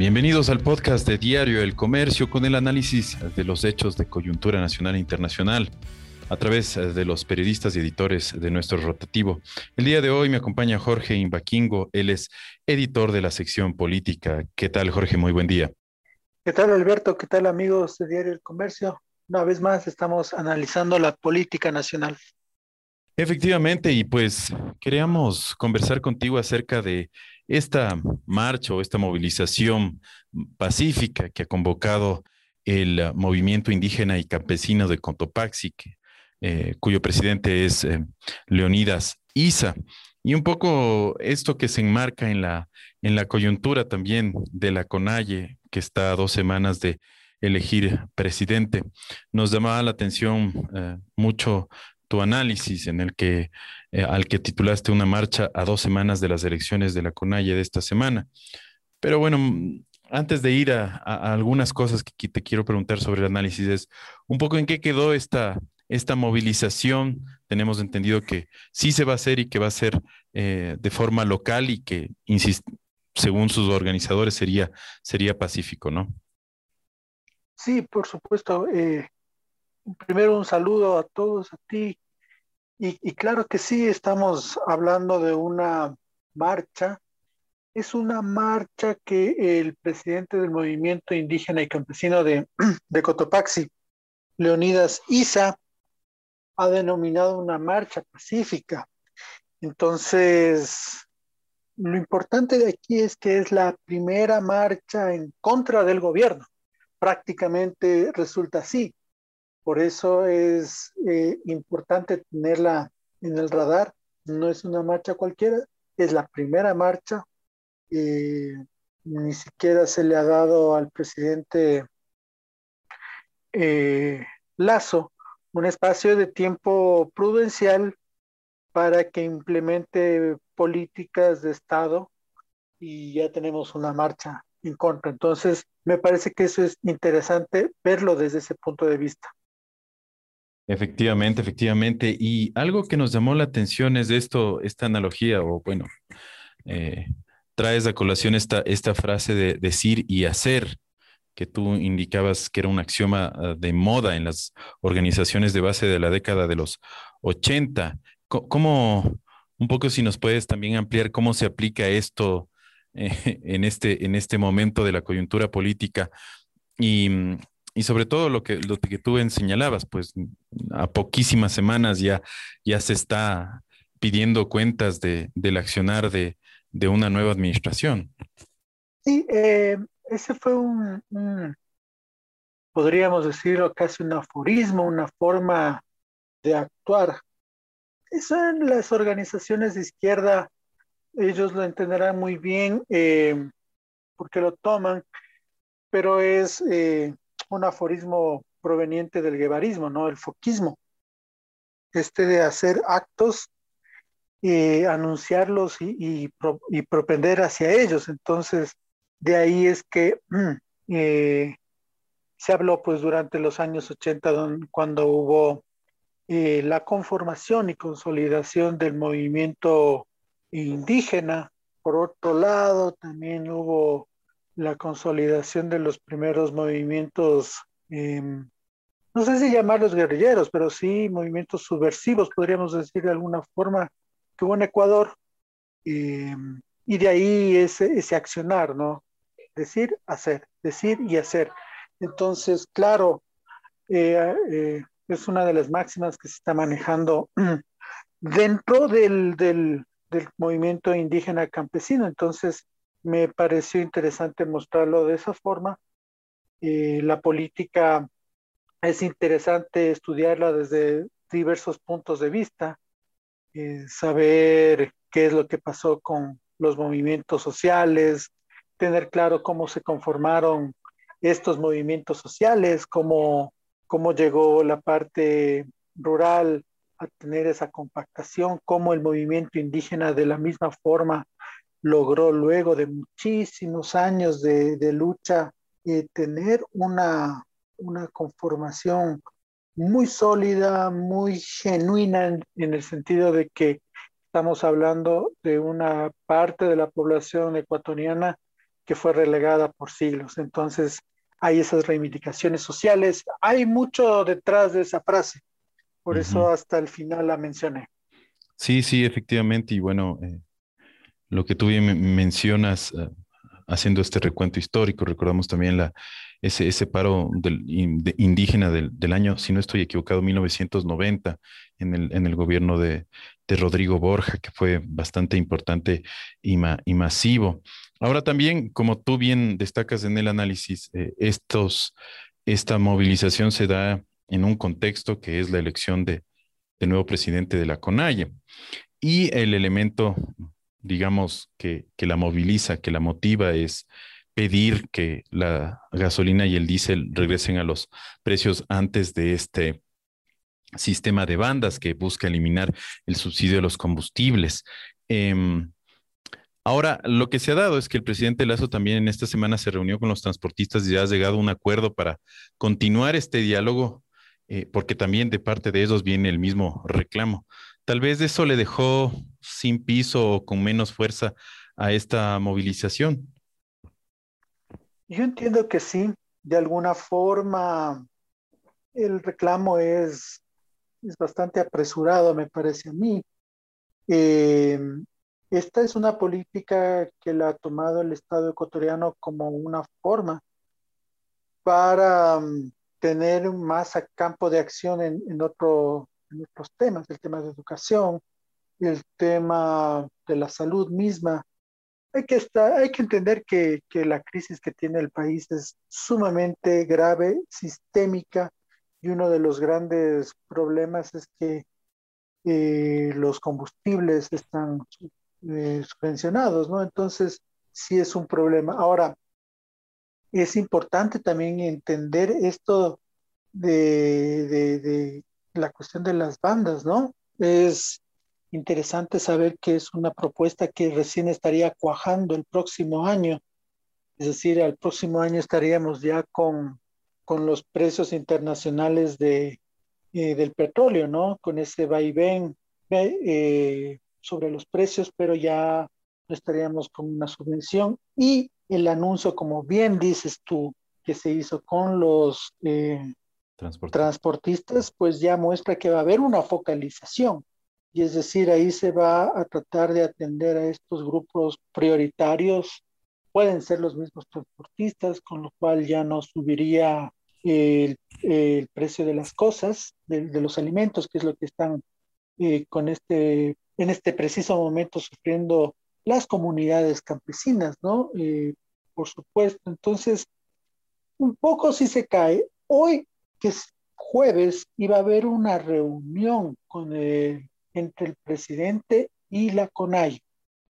Bienvenidos al podcast de Diario El Comercio con el análisis de los hechos de coyuntura nacional e internacional a través de los periodistas y editores de nuestro rotativo. El día de hoy me acompaña Jorge Imbaquingo, él es editor de la sección política. ¿Qué tal, Jorge? Muy buen día. ¿Qué tal, Alberto? ¿Qué tal, amigos de Diario El Comercio? Una vez más estamos analizando la política nacional. Efectivamente, y pues queríamos conversar contigo acerca de esta marcha o esta movilización pacífica que ha convocado el movimiento indígena y campesino de Cotopaxi, eh, cuyo presidente es eh, Leonidas Isa. Y un poco esto que se enmarca en la, en la coyuntura también de la CONAIE, que está a dos semanas de elegir presidente. Nos llamaba la atención eh, mucho tu análisis en el que, eh, al que titulaste una marcha a dos semanas de las elecciones de la CONAIE de esta semana. Pero bueno, mm, antes de ir a, algunas cosas que te quiero preguntar sobre el análisis, es un poco en qué quedó esta, esta movilización. Tenemos entendido que sí se va a hacer y que va a ser eh, de forma local y que, según sus organizadores, sería, sería pacífico, ¿no? Sí, por supuesto. Eh, primero un saludo a todos, a ti. Y, claro que sí, estamos hablando de una marcha. Es una marcha que el presidente del movimiento indígena y campesino de, de Cotopaxi, Leonidas Isa, ha denominado una marcha pacífica. Entonces, lo importante de aquí es que es la primera marcha en contra del gobierno. Prácticamente resulta así. Por eso es eh, importante tenerla en el radar. No es una marcha cualquiera, es la primera marcha. Eh, ni siquiera se le ha dado al presidente eh, Lazo un espacio de tiempo prudencial para que implemente políticas de Estado y ya tenemos una marcha en contra. Entonces, me parece que eso es interesante verlo desde ese punto de vista. Efectivamente, efectivamente. Y algo que nos llamó la atención es esto, esta analogía, o bueno, eh, traes a colación esta, esta frase de decir y hacer, que tú indicabas que era un axioma ah, de moda en las organizaciones de base de la década de los 80. ¿Cómo, un poco si nos puedes también ampliar cómo se aplica esto eh, en, este, en este momento de la coyuntura política? Y, mm, y sobre todo lo que, lo que tú señalabas, pues a poquísimas semanas ya, ya se está pidiendo cuentas de, del accionar de, de una nueva administración. Sí, eh, ese fue un, podríamos decirlo, casi un aforismo, una forma de actuar. Eso en las organizaciones de izquierda, ellos lo entenderán muy bien eh, porque lo toman, pero es eh, un aforismo proveniente del guevarismo, ¿no? El foquismo. Este de hacer actos y anunciarlos y, propender hacia ellos. Entonces, de ahí es que mm, eh, se habló pues durante los años 80 cuando hubo eh, la conformación y consolidación del movimiento indígena. Por otro lado, también hubo la consolidación de los primeros movimientos, em, no sé si llamarlos guerrilleros, pero sí movimientos subversivos, podríamos decir de alguna forma, que hubo en Ecuador, em, y de ahí ese, ese accionar, ¿no? Decir, hacer, decir y hacer. Entonces, claro, eh, eh, es una de las máximas que se está manejando dentro del, del movimiento indígena campesino. Entonces, me pareció interesante mostrarlo de esa forma. Eh, la política es interesante estudiarla desde diversos puntos de vista, eh, saber qué es lo que pasó con los movimientos sociales, tener claro cómo se conformaron estos movimientos sociales, cómo, cómo llegó la parte rural a tener esa compactación, cómo el movimiento indígena de la misma forma logró luego de muchísimos años de, lucha eh, tener una, una conformación muy sólida, muy genuina en, el sentido de que estamos hablando de una parte de la población ecuatoriana que fue relegada por siglos. Entonces, hay esas reivindicaciones sociales. Hay mucho detrás de esa frase. Por eso hasta el final la mencioné. Sí, sí, efectivamente. Y bueno, eh, lo que tú bien mencionas, eh, haciendo este recuento histórico, recordamos también ese, ese paro del, indígena del, del, año, si no estoy equivocado, 1990, en el, en el gobierno de, de Rodrigo Borja, que fue bastante importante y, y, masivo. Ahora también, como tú bien destacas en el análisis, eh, estos, esta movilización se da en un contexto que es la elección de, de nuevo presidente de la CONAIE. Y el elemento, digamos, que, que la moviliza, que la motiva es pedir que la gasolina y el diésel regresen a los precios antes de este sistema de bandas que busca eliminar el subsidio de los combustibles. Em, ahora, lo que se ha dado es que el presidente Lazo también en esta semana se reunió con los transportistas y ya ha llegado a un acuerdo para continuar este diálogo, eh, porque también de parte de ellos viene el mismo reclamo. Tal vez eso le dejó sin piso o con menos fuerza a esta movilización. Yo entiendo que sí, de alguna forma el reclamo es, es bastante apresurado, me parece a mí. Eh, esta es una política que la ha tomado el Estado ecuatoriano como una forma para um, tener más campo de acción en, en, otro, en otros temas, el tema de educación, el tema de la salud misma, hay que, estar, hay que entender que, que, la crisis que tiene el país es sumamente grave, sistémica, y uno de los grandes problemas es que eh, los combustibles están eh, subvencionados, ¿no? Entonces, sí es un problema. Ahora, es importante también entender esto de, de, de la cuestión de las bandas, ¿no? Es interesante saber que es una propuesta que recién estaría cuajando el próximo año. Es decir, al próximo año estaríamos ya con, con los precios internacionales de, eh, del petróleo, ¿no? Con ese vaivén eh, sobre los precios, pero ya estaríamos con una subvención. Y el anuncio, como bien dices tú, que se hizo con los eh, transportistas, pues ya muestra que va a haber una focalización y es decir, ahí se va a tratar de atender a estos grupos prioritarios. Pueden ser los mismos transportistas, con lo cual ya no subiría el, el precio de las cosas, de, los alimentos, que es lo que están eh, con este, en este preciso momento sufriendo las comunidades campesinas, ¿no? Eh, por supuesto. Entonces, un poco si se cae. Hoy, que es jueves, iba a haber una reunión con el entre el presidente y la CONAI.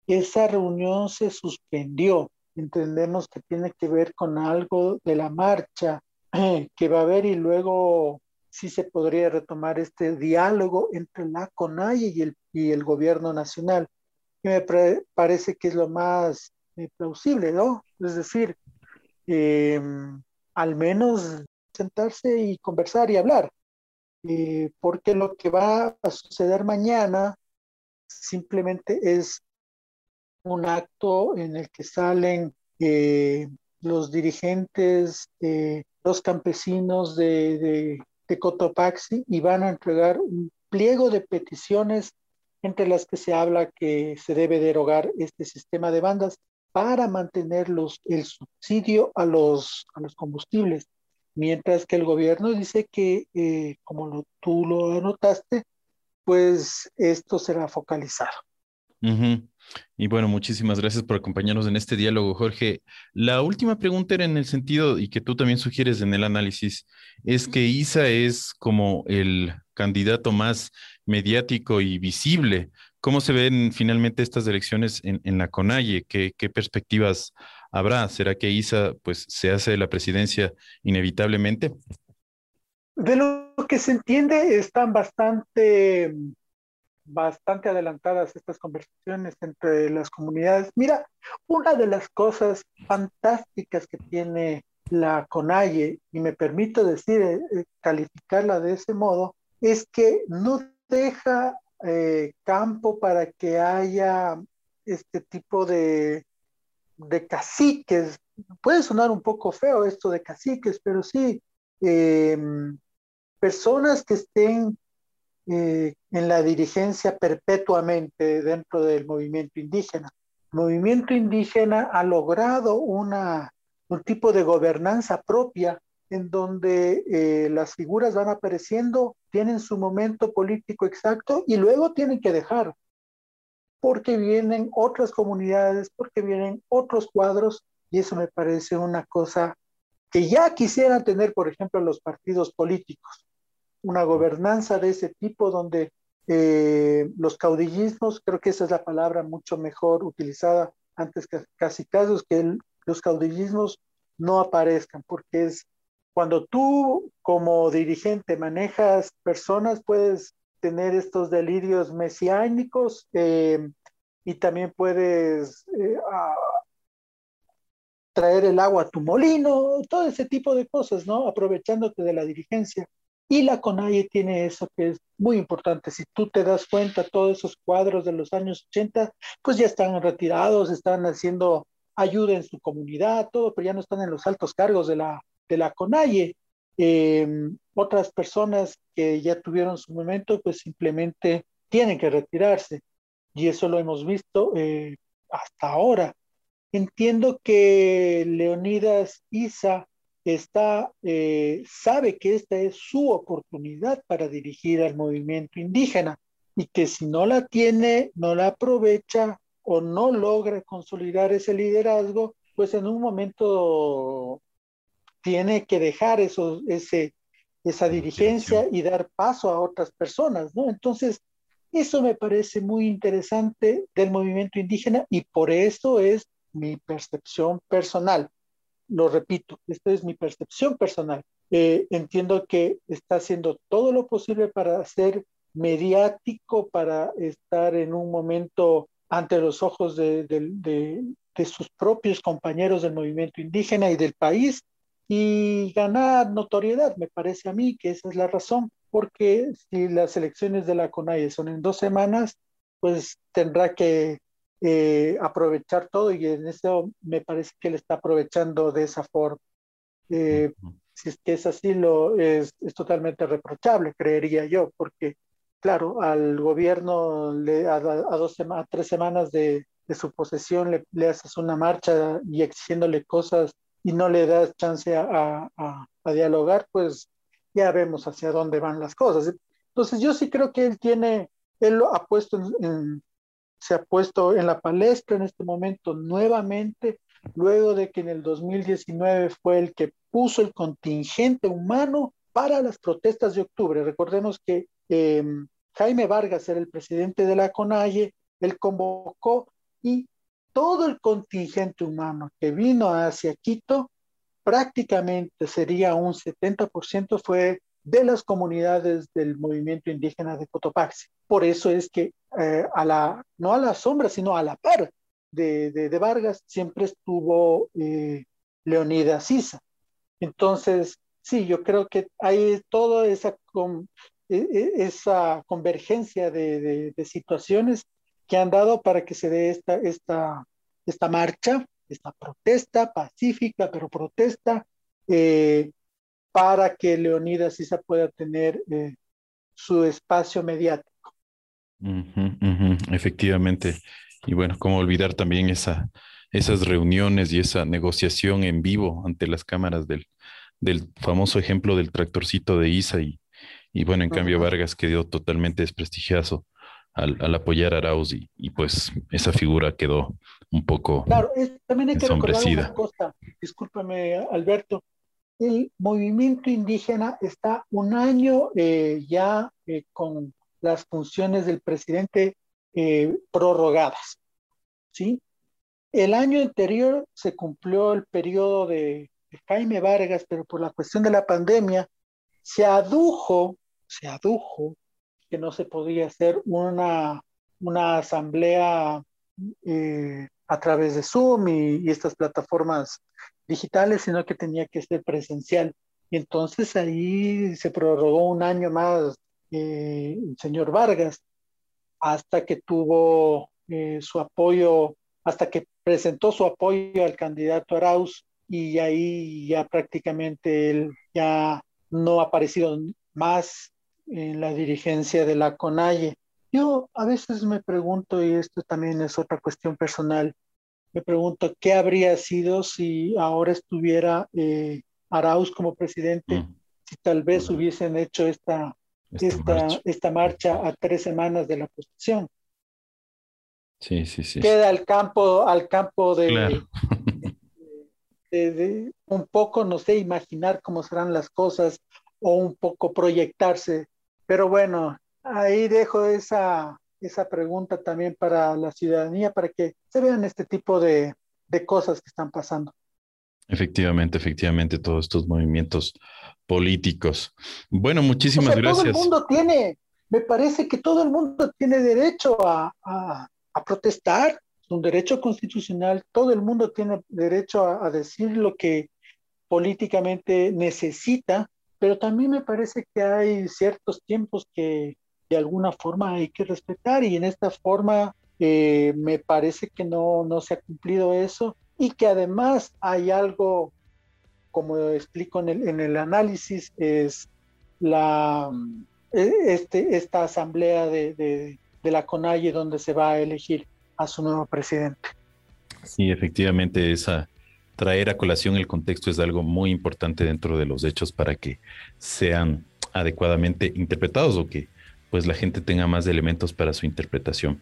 Esa reunión se suspendió. Entendemos que tiene que ver con algo de la marcha que va a haber y luego sí se podría retomar este diálogo entre la CONAI y el, y el gobierno nacional, que me parece que es lo más eh, plausible, ¿no? Es decir, em, al menos sentarse y conversar y hablar. Eh, porque lo que va a suceder mañana simplemente es un acto en el que salen eh, los dirigentes, los campesinos de, Cotopaxi y van a entregar un pliego de peticiones entre las que se habla que se debe derogar este sistema de bandas para mantener el subsidio a los, a los combustibles mientras que el gobierno dice que, eh, como tú lo anotaste, pues esto será focalizado. Y bueno, muchísimas gracias por acompañarnos en este diálogo, Jorge. La última pregunta era en el sentido, y que tú también sugieres en el análisis, es que Isa es como el candidato más mediático y visible. ¿Cómo se ven finalmente estas elecciones en, en la CONAIE? ¿Qué, ¿Qué, perspectivas habrá? ¿Será que Isa pues se hace la presidencia inevitablemente? De lo que se entiende, están bastante, bastante adelantadas estas conversaciones entre las comunidades. Mira, una de las cosas fantásticas que tiene la CONAIE, y me permito decir, eh, eh, calificarla de ese modo, es que no deja eh, campo para que haya este tipo de de caciques, puede sonar un poco feo esto de caciques, pero sí, em, personas que estén eh, en la dirigencia perpetuamente dentro del movimiento indígena. El movimiento indígena ha logrado una, un tipo de gobernanza propia en donde eh, las figuras van apareciendo, tienen su momento político exacto y luego tienen que dejar, porque vienen otras comunidades, porque vienen otros cuadros y eso me parece una cosa que ya quisieran tener, por ejemplo, los partidos políticos. Una gobernanza de ese tipo donde eh, los caudillismos, creo que esa es la palabra mucho mejor utilizada antes que casi casos, que los caudillismos no aparezcan, porque es cuando tú como dirigente manejas personas, puedes tener estos delirios mesiánicos eh, y también puedes eh, traer el agua a tu molino, todo ese tipo de cosas, ¿no? Aprovechándote de la dirigencia. Y la CONAIE tiene eso que es muy importante. Si tú te das cuenta, todos esos cuadros de los años 80, pues ya están retirados, están haciendo ayuda en su comunidad, todo, pero ya no están en los altos cargos de la, de la CONAIE. Em, otras personas que ya tuvieron su momento, pues simplemente tienen que retirarse. Y eso lo hemos visto eh, hasta ahora. Entiendo que Leonidas Isa está, eh, sabe que esta es su oportunidad para dirigir al movimiento indígena y que si no la tiene, no la aprovecha o no logra consolidar ese liderazgo, pues en un momento tiene que dejar eso, ese, esa dirigencia y dar paso a otras personas, ¿no? Entonces, eso me parece muy interesante del movimiento indígena y por eso es mi percepción personal lo repito, esta es mi percepción personal. Eh, entiendo que está haciendo todo lo posible para ser mediático, para estar en un momento ante los ojos de, sus propios compañeros del movimiento indígena y del país y ganar notoriedad. Me parece a mí que esa es la razón, porque si las elecciones de la CONAIE son en dos semanas, pues tendrá que eh, aprovechar todo y en eso me parece que él está aprovechando de esa forma. Eh, si es que es así, lo, es, es, totalmente reprochable, creería yo, porque claro, al gobierno le, a, dos a tres semanas de, de su posesión le, le, haces una marcha y exigiéndole cosas y no le das chance a, a, a, dialogar, pues ya vemos hacia dónde van las cosas. Entonces yo sí creo que él tiene, él lo ha puesto en se ha puesto en la palestra en este momento nuevamente, luego de que en el 2019 fue el que puso el contingente humano para las protestas de octubre. Recordemos que em, Jaime Vargas era el presidente de la CONAIE, él convocó y todo el contingente humano que vino hacia Quito, prácticamente sería un 70% fue de las comunidades del movimiento indígena de Cotopaxi. Por eso es que eh, a la, no a la sombra, sino a la par de, de, Vargas siempre estuvo eh, Leonidas Sisa. Entonces, sí, yo creo que hay toda esa, e, e, esa convergencia de, de, situaciones que han dado para que se dé esta, esta, esta marcha, esta protesta pacífica, pero protesta, eh, para que Leonidas se pueda tener eh, su espacio mediático. Efectivamente. Y bueno, cómo olvidar también esa, esas reuniones y esa negociación en vivo ante las cámaras del, del famoso ejemplo del tractorcito de Isa y, y bueno, en cambio Vargas quedó totalmente desprestigiado al, al apoyar a Arauz y, y, pues esa figura quedó un poco Claro, también hay que recordar una cosa, discúlpame Alberto, el movimiento indígena está un año eh, ya eh, con las funciones del presidente eh, prorrogadas. ¿sí? El año anterior se cumplió el periodo de, Jaime Vargas, pero por la cuestión de la pandemia se adujo, se adujo que no se podía hacer una, una asamblea a través de Zoom y estas plataformas digitales, sino que tenía que ser presencial. Y entonces ahí se prorrogó un año más eh, el señor Vargas, hasta que tuvo eh, su apoyo, hasta que presentó su apoyo al candidato Arauz y ahí ya prácticamente él ya no ha aparecido más en la dirigencia de la CONAIE. Yo a veces me pregunto, y esto también es otra cuestión personal, me pregunto qué habría sido si ahora estuviera eh, Arauz como presidente, mm. si tal vez hubiesen hecho esta, esta, marcha. esta marcha a tres semanas de la posición. Sí, sí, sí. Queda al campo, al campo de, de, un poco, no sé, imaginar cómo serán las cosas o un poco proyectarse. Pero bueno, ahí dejo esa, esa pregunta también para la ciudadanía, para que se vean este tipo de, de cosas que están pasando. Efectivamente, efectivamente, todos estos movimientos políticos. Bueno, muchísimas gracias. Todo el mundo tiene, me parece que todo el mundo tiene derecho a, a, protestar, es un derecho constitucional, todo el mundo tiene derecho a, a decir lo que políticamente necesita, pero también me parece que hay ciertos tiempos que, de alguna forma hay que respetar y en esta forma eh, me parece que no, no se ha cumplido eso y que además hay algo, como explico en el, en el análisis, es la, e, este, esta asamblea de, de, de la CONAIE donde se va a elegir a su nuevo presidente. Sí, efectivamente, esa traer a colación el contexto es algo muy importante dentro de los hechos para que sean adecuadamente interpretados o que pues la gente tenga más elementos para su interpretación.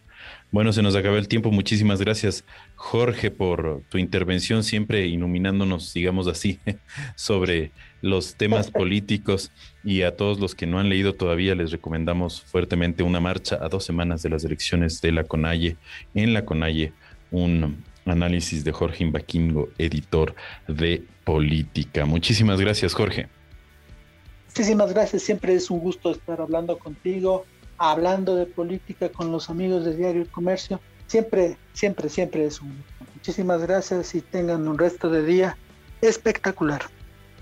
Bueno, se nos acabó el tiempo. Muchísimas gracias, Jorge, por tu intervención, siempre iluminándonos, digamos así, sobre los temas políticos. Y a todos los que no han leído todavía, les recomendamos fuertemente una marcha a dos semanas de las elecciones de la CONAIE. En la CONAIE, un análisis de Jorge Imbaquingo, editor de política. Muchísimas gracias, Jorge. Muchísimas gracias, siempre es un gusto estar hablando contigo, hablando de política con los amigos de Diario El Comercio. Siempre, siempre, siempre es un gusto. Muchísimas gracias y tengan un resto de día espectacular.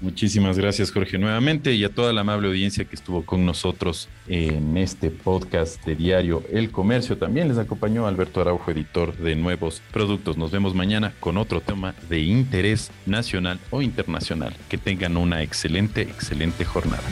Muchísimas gracias, Jorge, nuevamente y a toda la amable audiencia que estuvo con nosotros en este podcast de Diario El Comercio. También les acompañó Alberto Araujo, editor de Nuevos Productos. Nos vemos mañana con otro tema de interés nacional o internacional. Que tengan una excelente, excelente jornada.